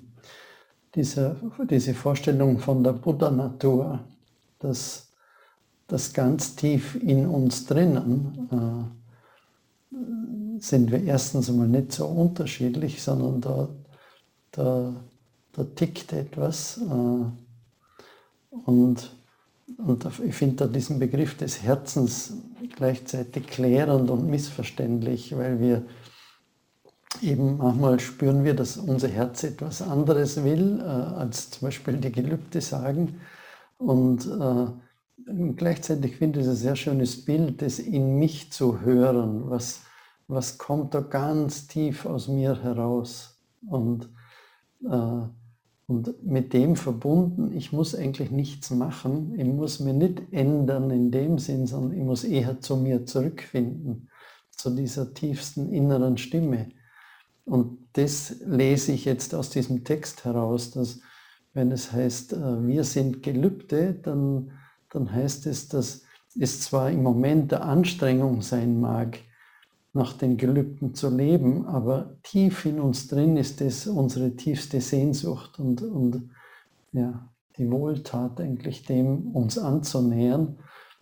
diese, diese Vorstellung von der Buddha-Natur, dass das ganz tief in uns drinnen äh, sind wir erstens einmal nicht so unterschiedlich, sondern da, da, da tickt etwas. Äh, und, und ich finde da diesen Begriff des Herzens gleichzeitig klärend und missverständlich, weil wir eben manchmal spüren wir, dass unser Herz etwas anderes will, äh, als zum Beispiel die Gelübde sagen. Und äh, gleichzeitig finde ich es ein sehr schönes Bild, das in mich zu hören, was, was kommt da ganz tief aus mir heraus. Und, äh, und mit dem verbunden, ich muss eigentlich nichts machen, ich muss mir nicht ändern in dem Sinn, sondern ich muss eher zu mir zurückfinden, zu dieser tiefsten inneren Stimme und das lese ich jetzt aus diesem Text heraus, dass wenn es heißt, äh, wir sind Gelübde, dann, dann heißt es, dass es zwar im Moment der Anstrengung sein mag, nach den Gelübden zu leben, aber tief in uns drin ist es unsere tiefste Sehnsucht und, und ja, die Wohltat eigentlich dem uns anzunähern.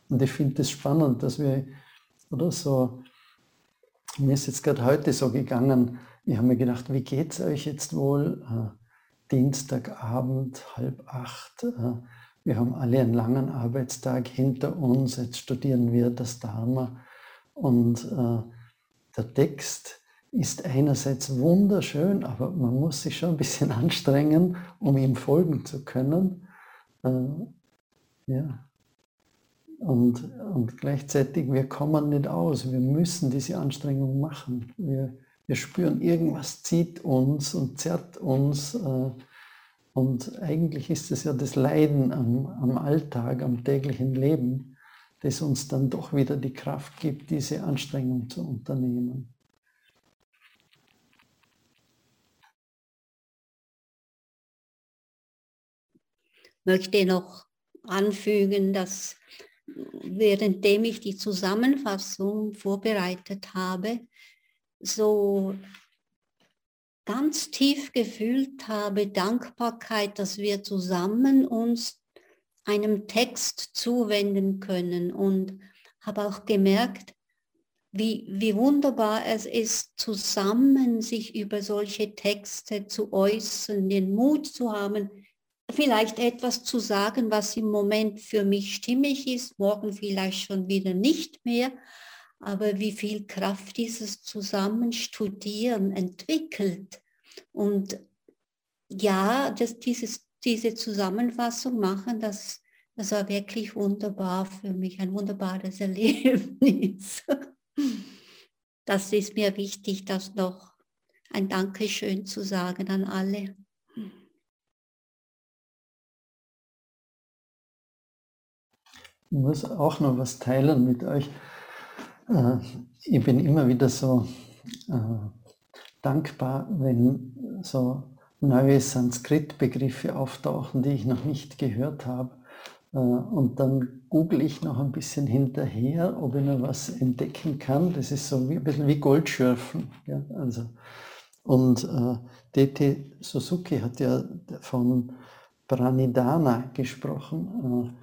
Und ich finde es spannend, dass wir, oder so, mir ist jetzt gerade heute so gegangen, ich habe mir gedacht, wie geht es euch jetzt wohl? Äh, Dienstagabend, halb acht. Äh, wir haben alle einen langen Arbeitstag hinter uns. Jetzt studieren wir das Dharma. Und äh, der Text ist einerseits wunderschön, aber man muss sich schon ein bisschen anstrengen, um ihm folgen zu können. Ja. Und, und gleichzeitig, wir kommen nicht aus. Wir müssen diese Anstrengung machen. Wir, wir spüren, irgendwas zieht uns und zerrt uns. Äh, und eigentlich ist es ja das Leiden am, am Alltag, am täglichen Leben, das uns dann doch wieder die Kraft gibt, diese Anstrengung zu unternehmen. möchte noch anfügen, dass währenddem ich die Zusammenfassung vorbereitet habe, so ganz tief gefühlt habe, Dankbarkeit, dass wir zusammen uns einem Text zuwenden können und habe auch gemerkt, wie, wie wunderbar es ist, zusammen sich über solche Texte zu äußern, den Mut zu haben, vielleicht etwas zu sagen, was im Moment für mich stimmig ist, morgen vielleicht schon wieder nicht mehr, aber wie viel Kraft dieses Zusammenstudieren entwickelt. Und ja, das, dieses, diese Zusammenfassung machen, das, das war wirklich wunderbar für mich, ein wunderbares Erlebnis. Das ist mir wichtig, das noch ein Dankeschön zu sagen an alle. Ich muss auch noch was teilen mit euch. Äh, ich bin immer wieder so äh, dankbar, wenn so neue Sanskrit-Begriffe auftauchen, die ich noch nicht gehört habe. Äh, und dann google ich noch ein bisschen hinterher, ob ich noch was entdecken kann. Das ist so wie, ein bisschen wie Goldschürfen. Ja? Also, und äh, D.T. Suzuki hat ja von Pranidhana gesprochen.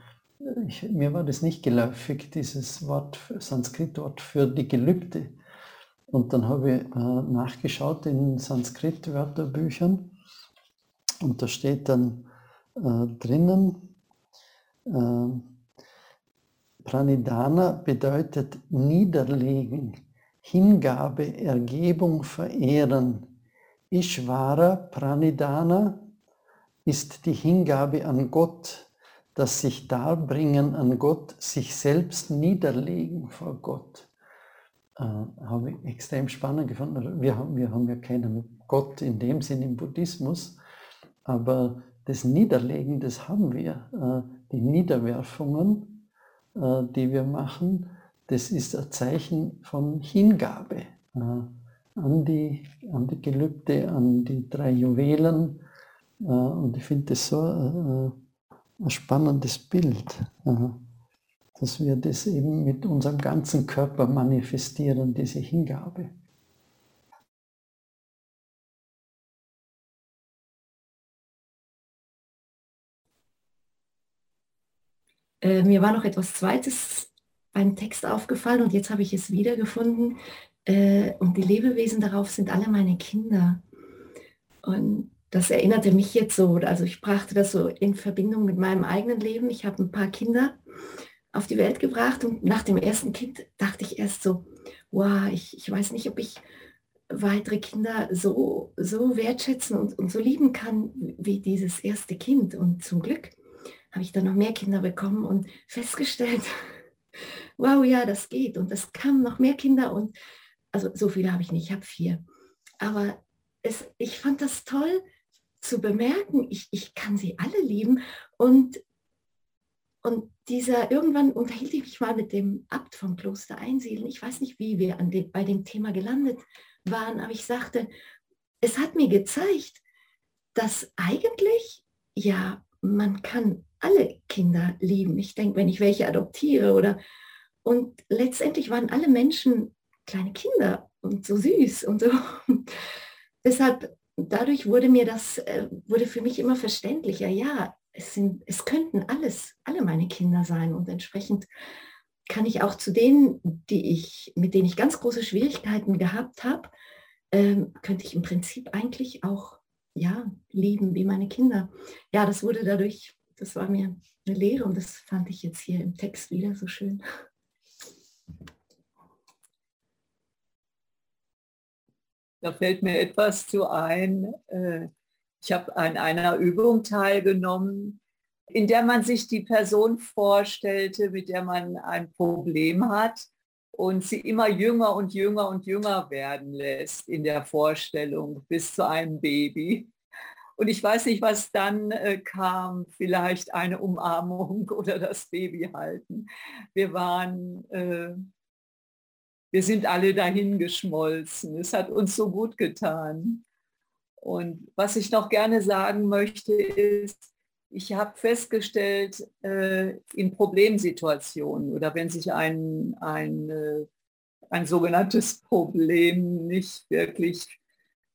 Ich, mir war das nicht geläufig, dieses Wort, Sanskrit-Wort für die Gelübde. Und dann habe ich äh, nachgeschaut in Sanskrit-Wörterbüchern und da steht dann äh, drinnen, äh, Pranidhana bedeutet niederlegen, Hingabe, Ergebung, Verehren. Ishvara Pranidhana ist die Hingabe an Gott, das sich darbringen an Gott, sich selbst niederlegen vor Gott. Äh, habe ich extrem spannend gefunden. Wir haben, wir haben ja keinen Gott in dem Sinn im Buddhismus, aber das Niederlegen, das haben wir. Äh, die Niederwerfungen, äh, die wir machen, das ist ein Zeichen von Hingabe äh, an, die, an die Gelübde, an die drei Juwelen. Äh, und ich finde das so äh, ein spannendes Bild, dass wir das eben mit unserem ganzen Körper manifestieren, diese Hingabe. Äh, mir war noch etwas Zweites beim Text aufgefallen und jetzt habe ich es wiedergefunden. Äh, und die Lebewesen darauf sind alle meine Kinder. Und das erinnerte mich jetzt so, also ich brachte das so in Verbindung mit meinem eigenen Leben. Ich habe ein paar Kinder auf die Welt gebracht und nach dem ersten Kind dachte ich erst so, wow, ich, ich weiß nicht, ob ich weitere Kinder so, so wertschätzen und, und so lieben kann wie dieses erste Kind. Und zum Glück habe ich dann noch mehr Kinder bekommen und festgestellt, wow, ja, das geht. Und es kamen noch mehr Kinder und also so viele habe ich nicht, ich habe vier. Aber es, ich fand das toll zu bemerken, ich, ich kann sie alle lieben. Und, und dieser, irgendwann unterhielt ich mich mal mit dem Abt vom Kloster Einsiedeln. Ich weiß nicht, wie wir an dem, bei dem Thema gelandet waren, aber ich sagte, es hat mir gezeigt, dass eigentlich ja man kann alle Kinder lieben. Ich denke, wenn ich welche adoptiere oder und letztendlich waren alle Menschen kleine Kinder und so süß und so. Deshalb, dadurch wurde mir das, äh, wurde für mich immer verständlicher, ja, es, sind, es könnten alles, alle meine Kinder sein und entsprechend kann ich auch zu denen, die ich, mit denen ich ganz große Schwierigkeiten gehabt habe, ähm, könnte ich im Prinzip eigentlich auch ja, lieben wie meine Kinder. Ja, das wurde dadurch das war mir eine Lehre und das fand ich jetzt hier im Text wieder so schön. Da fällt mir etwas zu ein. Äh, ich habe an einer Übung teilgenommen, in der man sich die Person vorstellte, mit der man ein Problem hat und sie immer jünger und jünger und jünger werden lässt in der Vorstellung bis zu einem Baby. Und ich weiß nicht, was dann äh, kam, vielleicht eine Umarmung oder das Baby halten. Wir waren, äh, wir sind alle dahin geschmolzen. Es hat uns so gut getan. Und was ich noch gerne sagen möchte, ist, ich habe festgestellt, äh, in Problemsituationen oder wenn sich ein, ein, äh, ein sogenanntes Problem nicht wirklich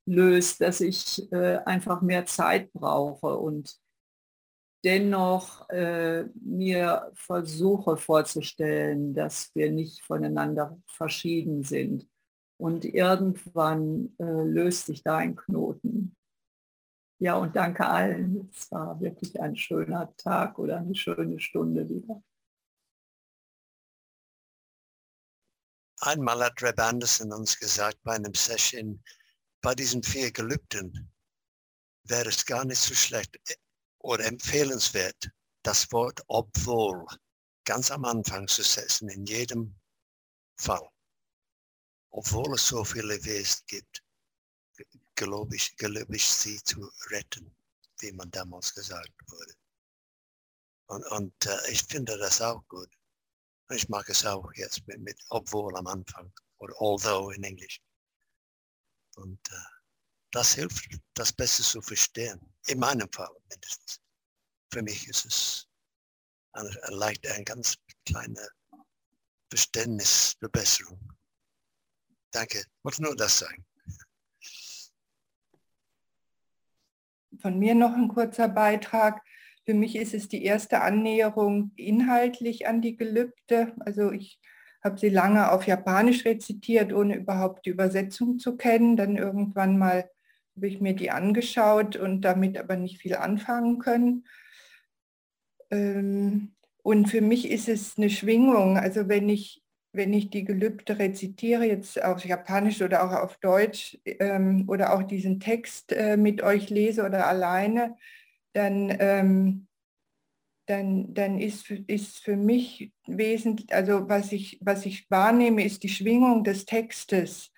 löst, dass ich äh, einfach mehr Zeit brauche und dennoch äh, mir versuche vorzustellen, dass wir nicht voneinander verschieden sind. Und irgendwann äh, löst sich da ein Knoten. Ja, und danke allen. Es war wirklich ein schöner Tag oder eine schöne Stunde wieder. Einmal hat Reb Anderson uns gesagt bei einem Session, bei diesen vier Gelübden wäre es gar nicht so schlecht oder empfehlenswert, das Wort obwohl ganz am Anfang zu setzen, in jedem Fall. Obwohl es so viele Wesen gibt glaube ich, glaube ich, sie zu retten, wie man damals gesagt wurde. Und, und äh, ich finde das auch gut. Ich mag es auch jetzt mit, mit obwohl am Anfang oder although in Englisch. Und äh, das hilft, das besser zu verstehen. In meinem Fall mindestens. Für mich ist es eine, leicht eine ganz kleine Verständnisverbesserung. Danke. Ich wollte nur das sagen. von mir noch ein kurzer Beitrag. Für mich ist es die erste Annäherung inhaltlich an die Gelübde. Also ich habe sie lange auf Japanisch rezitiert, ohne überhaupt die Übersetzung zu kennen. Dann irgendwann mal habe ich mir die angeschaut und damit aber nicht viel anfangen können. Ähm, und für mich ist es eine Schwingung. Also wenn ich wenn ich die Gelübde rezitiere, jetzt auf Japanisch oder auch auf Deutsch ähm, oder auch diesen Text äh, mit euch lese oder alleine, dann, ähm, dann, dann ist, ist für mich wesentlich, also was ich, was ich wahrnehme, ist die Schwingung des Textes.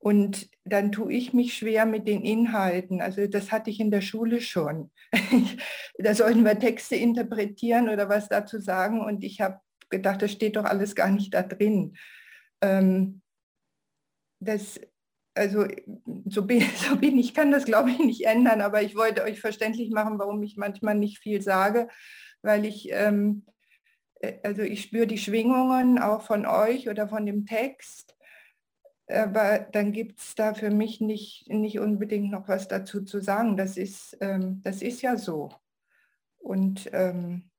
Und dann tue ich mich schwer mit den Inhalten. Also das hatte ich in der Schule schon. da sollten wir Texte interpretieren oder was dazu sagen. Und ich habe gedacht, das steht doch alles gar nicht da drin. Ähm, das, also so bin, so bin ich, kann das glaube ich nicht ändern, aber ich wollte euch verständlich machen, warum ich manchmal nicht viel sage, weil ich, ähm, äh, also ich spüre die Schwingungen auch von euch oder von dem Text, aber dann gibt es da für mich nicht, nicht unbedingt noch was dazu zu sagen. Das ist, ähm, das ist ja so. Und ähm,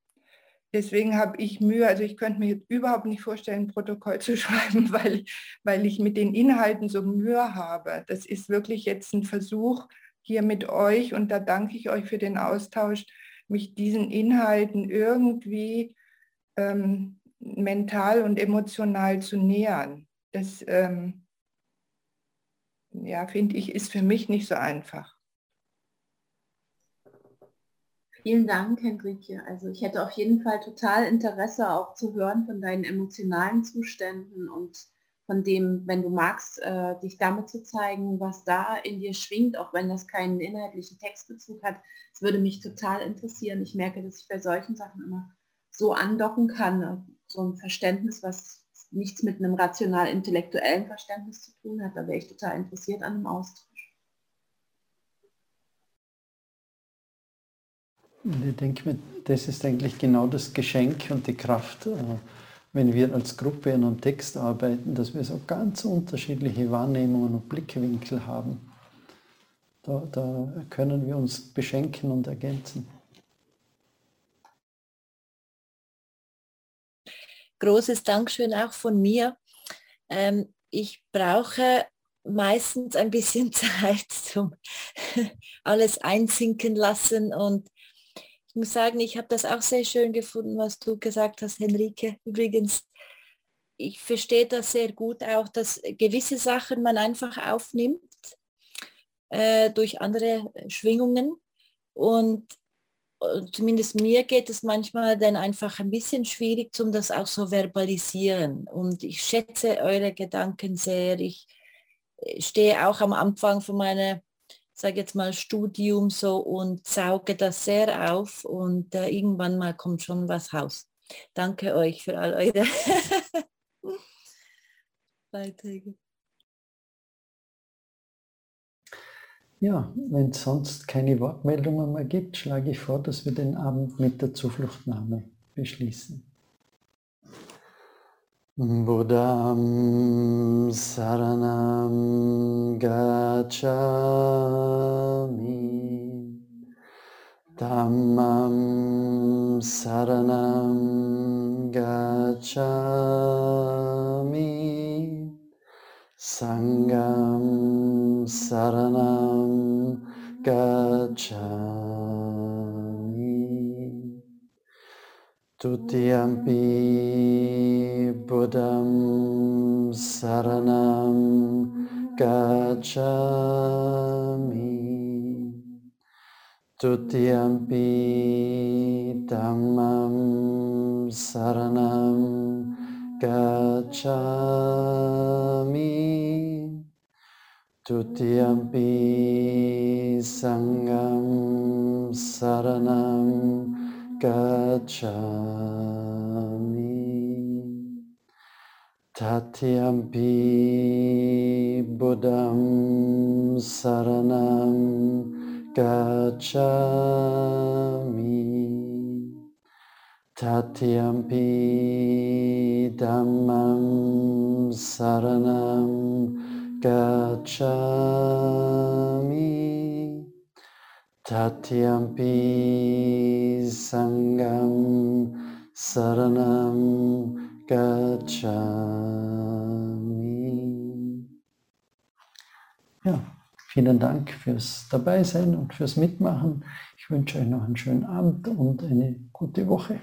deswegen habe ich Mühe, also ich könnte mir überhaupt nicht vorstellen, ein Protokoll zu schreiben, weil, weil ich mit den Inhalten so Mühe habe. Das ist wirklich jetzt ein Versuch hier mit euch und da danke ich euch für den Austausch, mich diesen Inhalten irgendwie ähm, mental und emotional zu nähern. Das, ähm, ja, finde ich, ist für mich nicht so einfach. Vielen Dank, Henrike. Also ich hätte auf jeden Fall total Interesse auch zu hören von deinen emotionalen Zuständen und von dem, wenn du magst, äh, dich damit zu zeigen, was da in dir schwingt, auch wenn das keinen inhaltlichen Textbezug hat. Es würde mich total interessieren. Ich merke, dass ich bei solchen Sachen immer so andocken kann, so ein Verständnis, was nichts mit einem rational-intellektuellen Verständnis zu tun hat. Da wäre ich total interessiert an einem Austausch. Ich denke mir, das ist eigentlich genau das Geschenk und die Kraft, äh, wenn wir als Gruppe an einem Text arbeiten, dass wir so ganz unterschiedliche Wahrnehmungen und Blickwinkel haben. Da, da können wir uns beschenken und ergänzen. Großes Dankeschön auch von mir. Ähm, ich brauche meistens ein bisschen Zeit zum alles einsinken lassen und ich muss sagen, ich habe das auch sehr schön gefunden, was du gesagt hast, Henrike. Übrigens, ich verstehe das sehr gut auch, dass gewisse Sachen man einfach aufnimmt äh, durch andere Schwingungen. Und zumindest mir geht es manchmal dann einfach ein bisschen schwierig, um das auch so verbalisieren. Und ich schätze eure Gedanken sehr. Ich äh, stehe auch am Anfang von meiner sage jetzt mal, Studium so und sauge das sehr auf und äh, irgendwann mal kommt schon was raus. Danke euch für all eure Beiträge. Ja, wenn es sonst keine Wortmeldungen mehr gibt, schlage ich vor, dass wir den Abend mit der Zufluchtnahme beschließen. Buddham Saranam Gacchami Dhammam Saranam Gacchami Sangam Saranam Gacchami Tutiyampi Buddham Saranam Gacchami Tutiyampi Dhammam Saranam Gacchami Tutiyampi Sangam Saranam Gacchami. Tatyampi Buddham Saranam Gacchami. Tatyampi Dhammam Saranam Gacchami Tatyampi Sangam Saranam Gacchami. Ja, vielen Dank fürs Dabeisein und fürs Mitmachen. Ich wünsche euch noch einen schönen Abend und eine gute Woche.